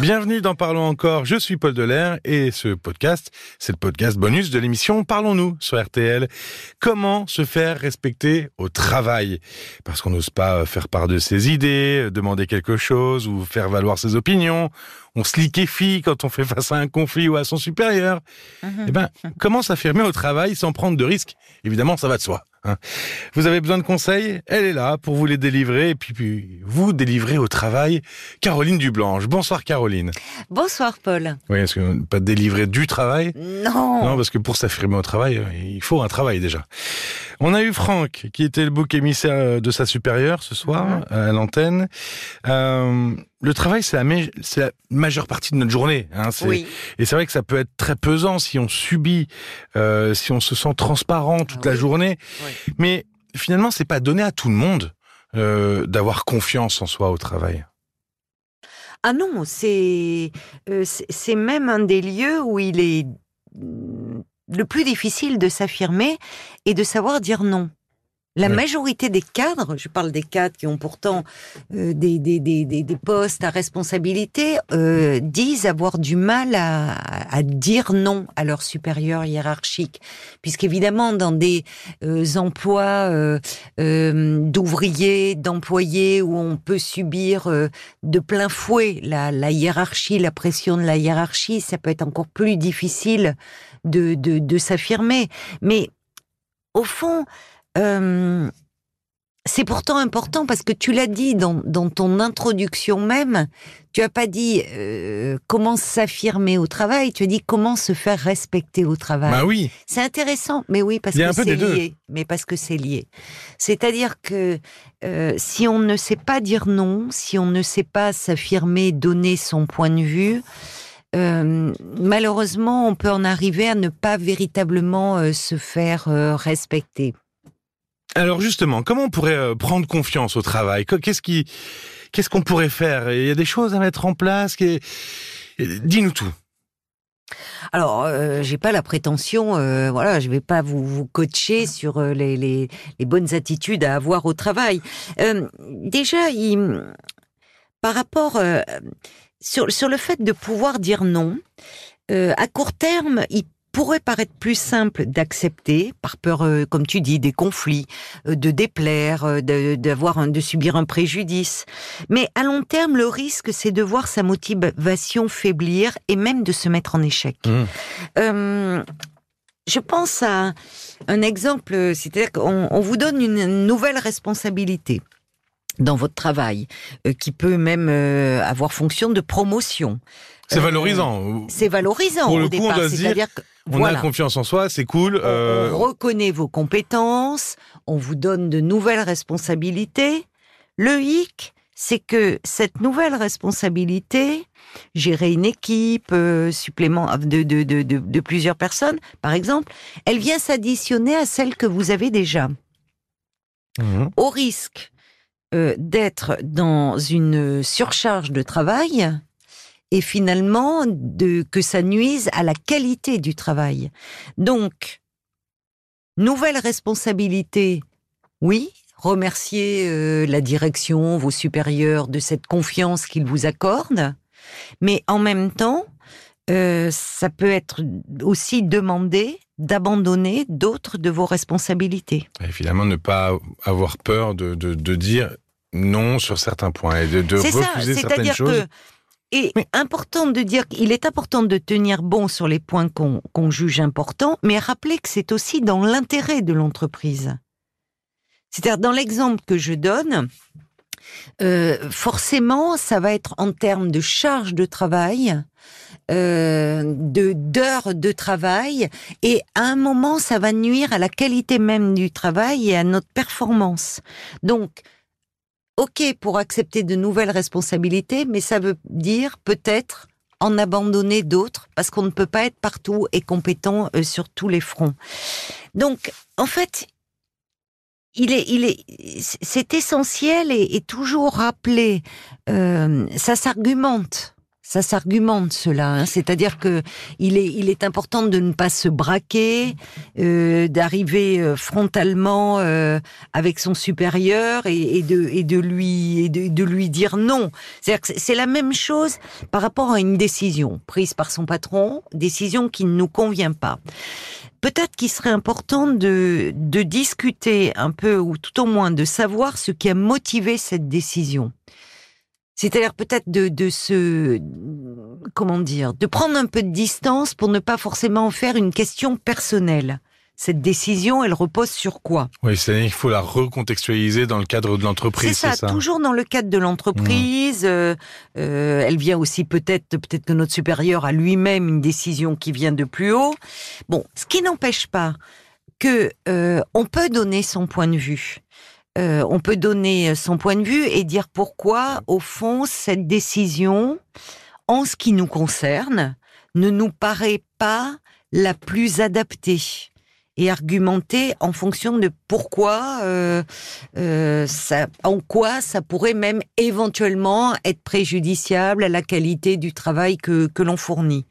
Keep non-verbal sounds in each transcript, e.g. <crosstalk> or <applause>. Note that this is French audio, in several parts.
Bienvenue dans Parlons encore, je suis Paul Delair et ce podcast, c'est le podcast bonus de l'émission Parlons-nous sur RTL. Comment se faire respecter au travail? Parce qu'on n'ose pas faire part de ses idées, demander quelque chose ou faire valoir ses opinions. On se liquéfie quand on fait face à un conflit ou à son supérieur. Mhm. Eh ben, comment s'affirmer au travail sans prendre de risques? Évidemment, ça va de soi. Hein. Vous avez besoin de conseils? Elle est là pour vous les délivrer et puis, puis vous délivrer au travail. Caroline Dublanche. Bonsoir Caroline. Bonsoir Paul. Oui, est-ce que pas délivrer du travail? Non. Non, parce que pour s'affirmer au travail, euh, il faut un travail déjà. On a eu Franck, qui était le bouc émissaire euh, de sa supérieure ce soir Mhm. à l'antenne. Euh, le travail, c'est la, majeure partie de notre journée. Hein, Oui. Et c'est vrai que ça peut être très pesant si on subit, euh, si on se sent transparent toute Ah la oui. journée. Oui. Mais finalement, c'est pas donné à tout le monde euh, d'avoir confiance en soi au travail. Ah non, c'est euh, c'est c'est même un des lieux où il est mm, le plus difficile de s'affirmer et de savoir dire non. La Oui. majorité des cadres, je parle des cadres qui ont pourtant euh, des, des, des, des, des postes à responsabilité, euh, disent avoir du mal à, à dire non à leurs supérieurs hiérarchiques. Puisqu'évidemment, dans des euh, emplois euh, euh, d'ouvriers, d'employés où on peut subir euh, de plein fouet la, la hiérarchie, la pression de la hiérarchie, ça peut être encore plus difficile de, de, de s'affirmer. Mais au fond, euh, c'est pourtant important parce que tu l'as dit dans, dans ton introduction même, tu as pas dit euh, comment s'affirmer au travail, tu as dit comment se faire respecter au travail. Bah oui. C'est intéressant, mais oui, parce que c'est deux. lié. Mais parce que c'est lié. C'est-à-dire que euh, si on ne sait pas dire non, si on ne sait pas s'affirmer, donner son point de vue, euh, malheureusement, on peut en arriver à ne pas véritablement se faire respecter. Alors justement, comment on pourrait euh, prendre confiance au travail? Qu- Qu'est-ce qui, qu'est-ce qu'on pourrait faire? Il y a des choses à mettre en place. qui- Dis-nous tout. Alors, euh, j'ai pas la prétention, euh, voilà, je vais pas vous, coacher sur euh, les, bonnes attitudes à avoir au travail. Euh, déjà, par rapport sur, le fait de pouvoir dire non, à court terme, il pourrait paraître plus simple d'accepter, par peur, euh, comme tu dis, des conflits, euh, de déplaire, euh, de, d'avoir un- de subir un préjudice. Mais à long terme, le risque, c'est de voir sa motivation faiblir et même de se mettre en échec. Mmh. Je pense à un exemple, c'est-à-dire qu'on on vous donne une nouvelle responsabilité dans votre travail, euh, qui peut même euh, avoir fonction de promotion. C'est Euh, valorisant. C'est valorisant Pour le au coup, on départ. doit se dire, C'est-à-dire que On voilà, a confiance en soi, c'est cool. on- on reconnaît vos compétences, on vous donne de nouvelles responsabilités. Le hic, c'est que cette nouvelle responsabilité, gérer une équipe euh, supplément de, de, de, de, de plusieurs personnes, par exemple, elle vient s'additionner à celle que vous avez déjà, mhm. au risque euh, d'être dans une surcharge de travail et finalement de que ça nuise à la qualité du travail. Donc, nouvelle responsabilité, oui, remercier euh, la direction, vos supérieurs de cette confiance qu'ils vous accordent, mais en même temps, euh, ça peut être aussi demandé d'abandonner d'autres de vos responsabilités. Et finalement, ne pas avoir peur de, de, de dire non sur certains points et de, de C'est ça, refuser certaines c'est-à-dire choses. que et important de dire qu'il est important de tenir bon sur les points qu'on qu'on juge importants, mais rappeler que c'est aussi dans l'intérêt de l'entreprise. C'est-à-dire dans l'exemple que je donne, euh, forcément, ça va être en termes de charge de travail, euh, de d'heures de travail, et à un moment, ça va nuire à la qualité même du travail et à notre performance. Donc, ok pour accepter de nouvelles responsabilités, mais ça veut dire peut-être en abandonner d'autres parce qu'on ne peut pas être partout et compétent euh, sur tous les fronts. Donc, en fait, il est, il est, c'est essentiel et, et toujours rappeler. euh, ça s'argumente. Ça s'argumente cela, hein. c'est-à-dire que il est, il est important de ne pas se braquer, euh, d'arriver euh, frontalement euh, avec son supérieur et, et, de, et de lui et de, de lui dire non. C'est-à-dire que c'est la même chose par rapport à une décision prise par son patron, décision qui ne nous convient pas. Peut-être qu'il serait important de, de discuter un peu ou tout au moins de savoir ce qui a motivé cette décision. C'est-à-dire peut-être de, de se, comment dire, de prendre un peu de distance pour ne pas forcément faire une question personnelle. Cette décision, elle repose sur quoi? Oui, c'est-à-dire qu'il faut la recontextualiser dans le cadre de l'entreprise. C'est ça, toujours dans le cadre de l'entreprise. Mmh. Euh, euh, elle vient aussi peut-être, peut-être que notre supérieur a lui-même une décision qui vient de plus haut. Bon, ce qui n'empêche pas que euh, on peut donner son point de vue. Euh, on peut donner son point de vue et dire pourquoi, au fond, cette décision, en ce qui nous concerne, ne nous paraît pas la plus adaptée et argumenter en fonction de pourquoi, euh, euh, en quoi ça pourrait même éventuellement être préjudiciable à la qualité du travail que, l'on fournit.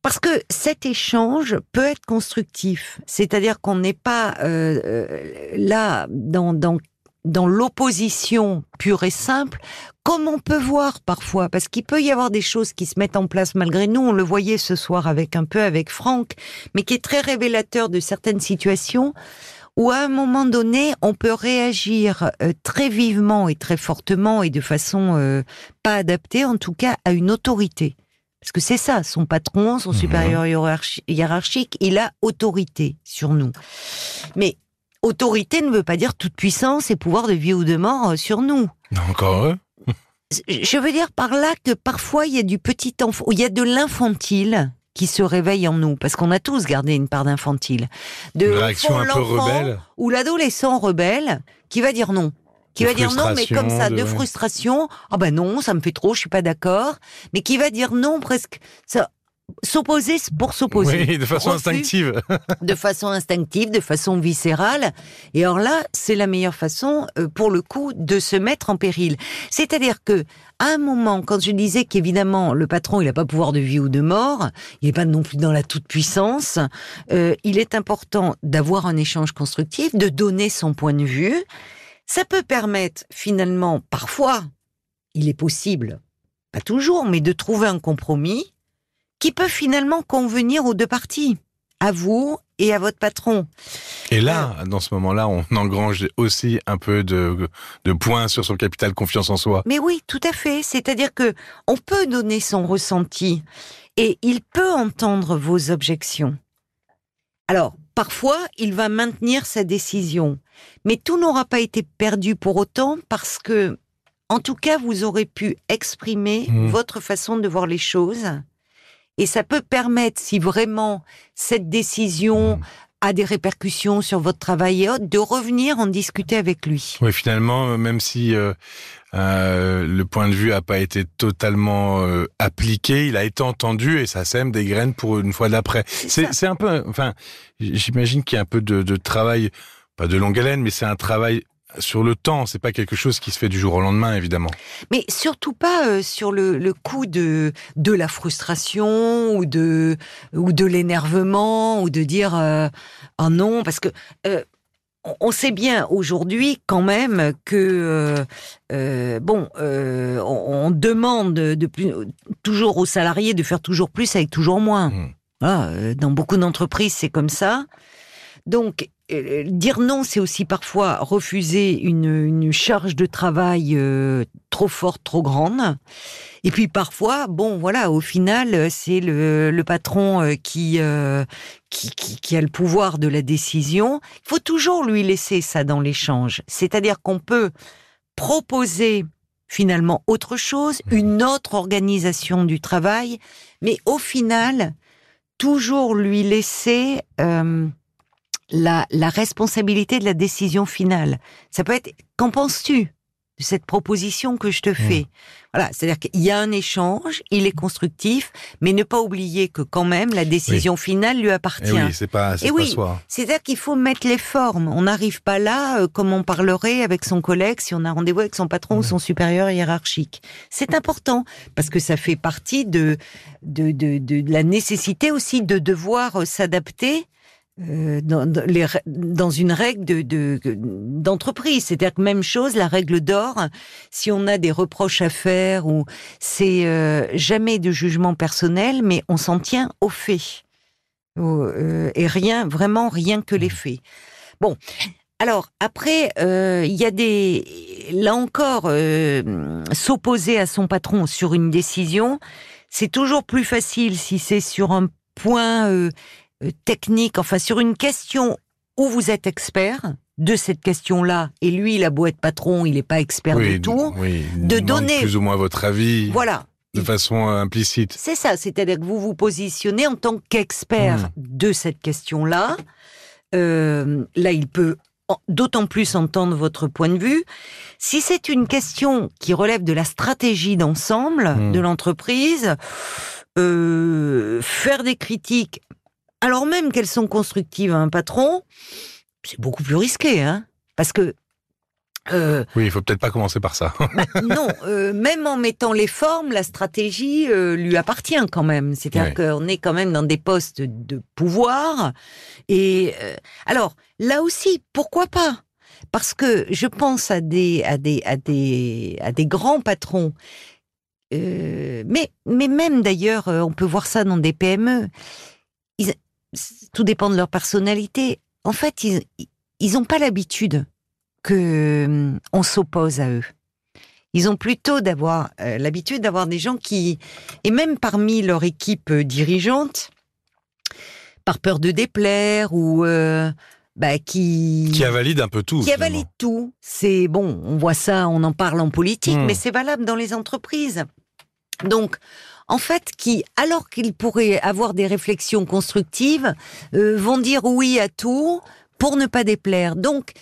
Parce que cet échange peut être constructif, c'est-à-dire qu'on n'est pas euh, là dans l'opposition pure et simple, comme on peut voir parfois, parce qu'il peut y avoir des choses qui se mettent en place malgré nous. On le voyait ce soir avec un peu avec Franck, mais qui est très révélateur de certaines situations où à un moment donné, on peut réagir euh, très vivement et très fortement et de façon pas adaptée, en tout cas, à une autorité. Parce que c'est ça, son patron, son mhm. supérieur hiérarchique, il a autorité sur nous. Mais autorité ne veut pas dire toute puissance et pouvoir de vie ou de mort euh, sur nous. Encore eux Je veux dire par là que parfois il y a du petit enfant, il y a de l'infantile qui se réveille en nous, parce qu'on a tous gardé une part d'infantile. De peu rebelle. Ou l'adolescent rebelle qui va dire non qui va dire non, mais comme ça, de, frustration. Ah ben non, ça me fait trop, je suis pas d'accord. Mais qui va dire non presque, ça, s'opposer pour s'opposer. Oui, de façon instinctive. <laughs> de façon instinctive, de façon viscérale. Et alors là, c'est la meilleure façon, euh, pour le coup, de se mettre en péril. C'est-à-dire que, à un moment, quand je disais qu'évidemment, le patron, il n'a pas pouvoir de vie ou de mort, il n'est pas non plus dans la toute-puissance, euh, il est important d'avoir un échange constructif, de donner son point de vue, ça peut permettre finalement, parfois, il est possible, pas toujours, mais de trouver un compromis qui peut finalement convenir aux deux parties, à vous et à votre patron. Et là, euh, dans ce moment-là, on engrange aussi un peu de, de points sur son capital confiance en soi. Mais oui, tout à fait. C'est-à-dire que on peut donner son ressenti et il peut entendre vos objections. Alors, parfois, il va maintenir sa décision. Mais tout n'aura pas été perdu pour autant parce que, en tout cas, vous aurez pu exprimer mmh. votre façon de voir les choses. Et ça peut permettre, si vraiment cette décision mmh. a des répercussions sur votre travail et autres, de revenir en discuter avec lui. Oui, finalement, même si euh, euh, le point de vue n'a pas été totalement euh, appliqué, il a été entendu et ça sème des graines pour une fois d'après. C'est un peu, enfin, j'imagine qu'il y a un peu de, de travail pas de longue haleine, mais c'est un travail sur le temps, c'est pas quelque chose qui se fait du jour au lendemain, évidemment. Mais surtout pas euh, sur le, le coup de de la frustration ou de ou de l'énervement ou de dire euh, oh non parce que euh, on sait bien aujourd'hui quand même que euh, bon, on, demande de plus, toujours aux salariés de faire toujours plus avec toujours moins. Mmh. dans beaucoup d'entreprises, c'est comme ça. Donc, euh, dire non, c'est aussi parfois refuser une, charge de travail euh, trop forte, trop grande. Et puis parfois, bon, voilà, au final, c'est le, patron euh, qui, qui, qui, a le pouvoir de la décision. Il faut toujours lui laisser ça dans l'échange. C'est-à-dire qu'on peut proposer finalement autre chose, mmh. une autre organisation du travail, mais au final, toujours lui laisser la, responsabilité de la décision finale. Ça peut être, qu'en penses-tu de cette proposition que je te Mmh. fais? Voilà, c'est-à-dire qu'il y a un échange, il est constructif, mais ne pas oublier que quand même la décision finale lui appartient. Et Eh oui, c'est pas, c'est Et pas oui. C'est-à-dire qu'il faut mettre les formes. On n'arrive pas là euh, comme on parlerait avec son collègue si on a rendez-vous avec son patron ou son supérieur hiérarchique. C'est important parce que ça fait partie de de, de, de, de la nécessité aussi de devoir euh, s'adapter. Euh, dans, dans les rè- dans une règle de de- d'entreprise, c'est-à-dire que même chose, la règle d'or. Si on a des reproches à faire ou c'est euh, jamais de jugement personnel, mais on s'en tient aux faits. Euh, et rien, vraiment rien que les faits. Bon, alors après, il y a des, là encore, s'opposer à son patron sur une décision, c'est toujours plus facile si c'est sur un point technique, enfin sur une question où vous êtes expert de cette question-là, et lui, il a beau être patron, il n'est pas expert oui, du tout. oui, de donner- plus ou moins votre avis Voilà. de façon euh, implicite. C'est ça, c'est-à-dire que vous vous positionnez en tant qu'expert Mhm. de cette question-là. Euh, là, il peut d'autant plus entendre votre point de vue. Si c'est une question qui relève de la stratégie d'ensemble Mhm. de l'entreprise, euh, faire des critiques, alors même qu'elles sont constructives à un patron, c'est beaucoup plus risqué, hein Parce que euh, Oui, il faut peut-être pas commencer par ça. <laughs> bah, non, euh, même en mettant les formes, la stratégie euh, lui appartient quand même. C'est-à-dire qu'on est quand même dans des postes de pouvoir. Et alors là aussi, pourquoi pas? Parce que je pense à des à des à des à des grands patrons. Mais mais même d'ailleurs, on peut voir ça dans des PME. Tout dépend de leur personnalité. En fait, ils ils ont pas l'habitude que hum, on s'oppose à eux. Ils ont plutôt d'avoir euh, l'habitude d'avoir des gens qui, et même parmi leur équipe euh, dirigeante, par peur de déplaire ou euh, bah, qui qui un peu tout. qui finalement. tout. C'est bon, on voit ça, on en parle en politique, Hmm. mais c'est valable dans les entreprises. Donc, en fait, qui, alors qu'ils pourraient avoir des réflexions constructives, euh, vont dire oui à tout pour ne pas déplaire. Donc,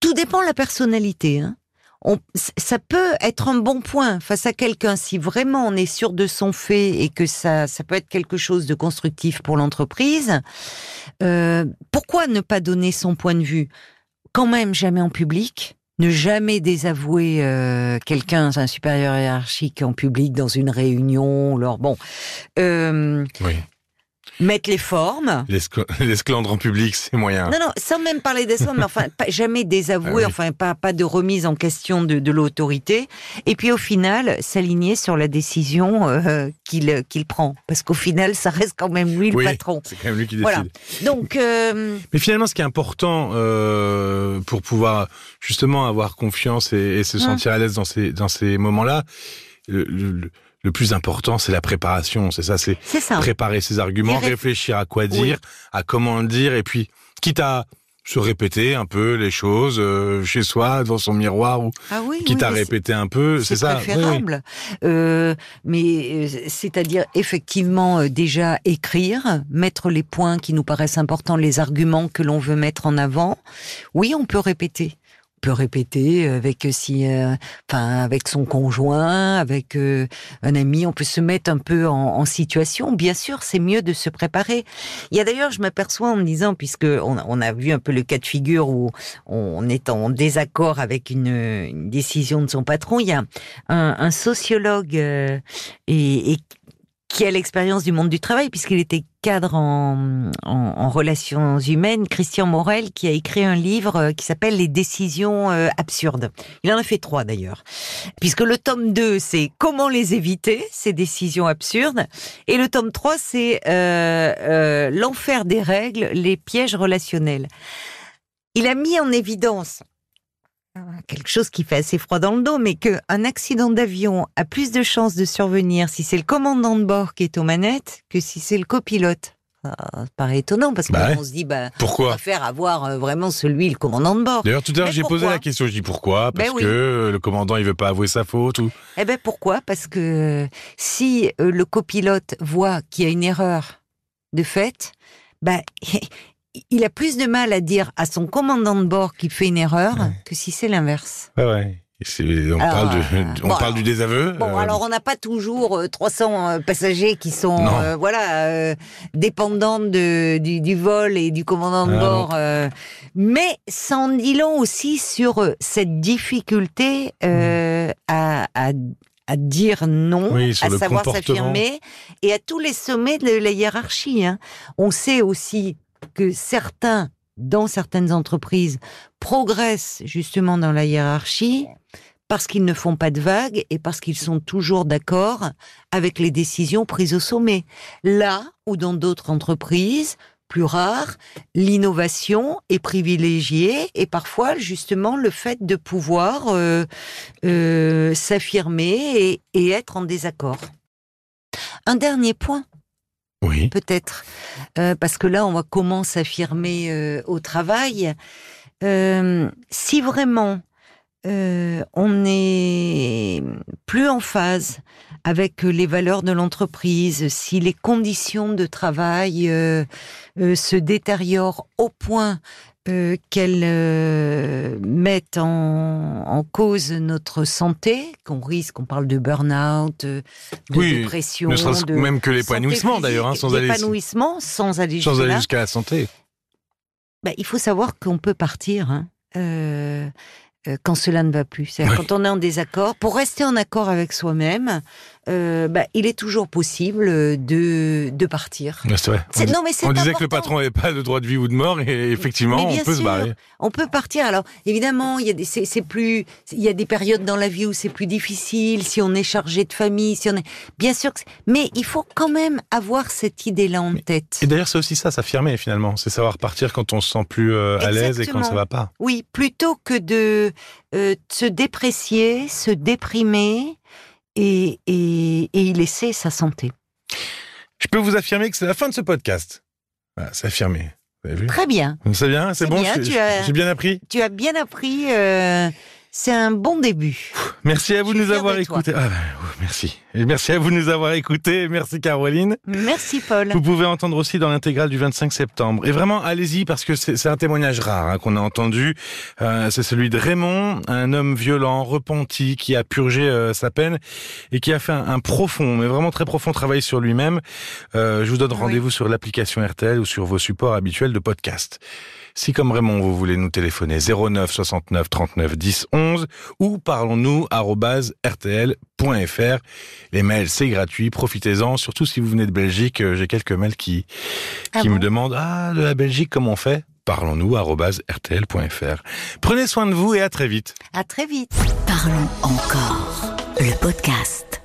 tout dépend de la personnalité. Hein. Ça peut être un bon point face à quelqu'un si vraiment on est sûr de son fait et que ça, ça peut être quelque chose de constructif pour l'entreprise. Euh, pourquoi ne pas donner son point de vue? Quand même jamais en public. Ne jamais désavouer euh, quelqu'un, un supérieur hiérarchique en public dans une réunion. Alors bon, euh. Mettre les formes. L'escl- <laughs> L'esclandre en public, c'est moyen. Non, non, sans même parler des sommes, mais enfin, pas, jamais désavouer, Ah oui. enfin, pas, pas de remise en question de, de l'autorité. Et puis, au final, s'aligner sur la décision euh, qu'il prend. Parce qu'au final, ça reste quand même lui le Oui, patron. C'est quand même lui qui décide. Voilà. Donc, euh, Mais finalement, ce qui est important euh, pour pouvoir justement avoir confiance et, et se Hum. sentir à l'aise dans ces dans ces moments-là, le, le- le plus important, c'est la préparation. C'est ça, c'est préparer ses arguments, ré- réfléchir à quoi Oui. dire, à comment le dire, et puis quitte à se répéter un peu les choses euh, chez soi, devant son miroir, ou Ah oui, quitte oui, à répéter un peu, c'est ça? oui. préférable. Euh, mais euh, c'est-à-dire effectivement déjà écrire, mettre les points qui nous paraissent importants, les arguments que l'on veut mettre en avant. Oui, on peut répéter. Peut répéter avec euh, si, euh, avec son conjoint, avec euh, un ami. On peut se mettre un peu en, situation. Bien sûr, c'est mieux de se préparer. Il y a d'ailleurs, je m'aperçois en me disant, puisque on, a vu un peu le cas de figure où on est en désaccord avec une, décision de son patron, il y a un, sociologue et qui a l'expérience du monde du travail, puisqu'il était cadre en, relations humaines, Christian Morel, qui a écrit un livre euh, qui s'appelle Les décisions euh, absurdes. Il en a fait trois d'ailleurs, puisque le tome 2, c'est comment les éviter, ces décisions absurdes, et le tome 3, c'est euh, l'enfer des règles, les pièges relationnels. Il a mis en évidence quelque chose qui fait assez froid dans le dos, mais qu'un accident d'avion a plus de chances de survenir si c'est le commandant de bord qui est aux manettes que si c'est le copilote. Ça paraît étonnant parce qu'on Bah ouais. se dit, bah, on Pourquoi préfère avoir euh, vraiment celui, le commandant de bord. D'ailleurs, tout à l'heure, j'ai posé la question. Je dis pourquoi? Parce Ben oui. que euh, le commandant, il veut pas avouer sa faute ou? Eh ben pourquoi? Parce que si euh, le copilote voit qu'il y a une erreur de fait, ben <laughs> il a plus de mal à dire à son commandant de bord qu'il fait une erreur Ouais. que si c'est l'inverse. Ouais, ouais. On, parle, de, on parle du désaveu. Bon, alors on n'a pas toujours 300 passagers qui sont voilà dépendants de, du, vol et du commandant de ah, bord. mais en dit long aussi sur cette difficulté mmh. à, à, à dire non, à savoir s'affirmer, et à tous les sommets de la hiérarchie. Hein. On sait aussi que certains, dans certaines entreprises, progressent justement dans la hiérarchie parce qu'ils ne font pas de vagues et parce qu'ils sont toujours d'accord avec les décisions prises au sommet. Là où dans d'autres entreprises, plus rare, l'innovation est privilégiée et parfois justement le fait de pouvoir euh, euh, s'affirmer et, être en désaccord. Un dernier point. Oui. Peut-être. Euh, parce que là, on voit comment s'affirmer au travail. si vraiment on est plus en phase avec les valeurs de l'entreprise, si les conditions de travail euh, euh, se détériorent au point euh, qu'elles mettent en, cause notre santé, qu'on risque, on parle de burn-out, de dépression, de même que l'épanouissement d'ailleurs, hein, sans aller l'épanouissement sans aller jusqu'à la santé. Bah, il faut savoir qu'on peut partir. Hein. Euh, quand cela ne va plus. C'est-à-dire quand on est en désaccord, pour rester en accord avec soi-même, euh, bah, il est toujours possible de, de partir. C'est vrai. On, non, mais on disait que le patron n'avait pas de droit de vie ou de mort, et effectivement, on peut se barrer. On peut partir. Alors, évidemment, il y a des, c'est, plus, il y a des périodes dans la vie où c'est plus difficile, si on est chargé de famille, si on est, bien sûr que mais il faut quand même avoir cette idée-là en tête. Et d'ailleurs, c'est aussi ça, s'affirmer finalement. C'est savoir partir quand on se sent plus euh, à l'aise et quand ça va pas. Oui, plutôt que de euh, se déprécier, se déprimer, et, et, et y laisser sa santé. Je peux vous affirmer que c'est la fin de ce podcast. Voilà, c'est affirmé. Vous avez vu? Très bien. C'est bien, c'est bon, j'ai bien appris. Tu as bien appris. Euh, c'est un bon début. Merci à vous de nous avoir écoutés. Ah, ben, merci. Et merci à vous de nous avoir écoutés. Merci Caroline. Merci Paul. Vous pouvez entendre aussi dans l'intégrale du 25 septembre. Et vraiment, allez-y parce que c'est un témoignage rare hein, qu'on a entendu. Euh, c'est celui de Raymond, un homme violent, repenti, qui a purgé euh, sa peine et qui a fait un, profond, mais vraiment très profond travail sur lui-même. Euh, je vous donne rendez-vous sur l'application RTL ou sur vos supports habituels de podcast. Si comme Raymond, vous voulez nous téléphoner 09 69 39 10 11 ou parlons-nous rtl.fr. Les mails, c'est gratuit, profitez-en, surtout si vous venez de Belgique. Euh, j'ai quelques mails qui, ah qui me demandent, ah, de la Belgique, comment on fait? Parlons-nous rtl.fr. Prenez soin de vous et à très vite. À très vite. Parlons encore. Le podcast.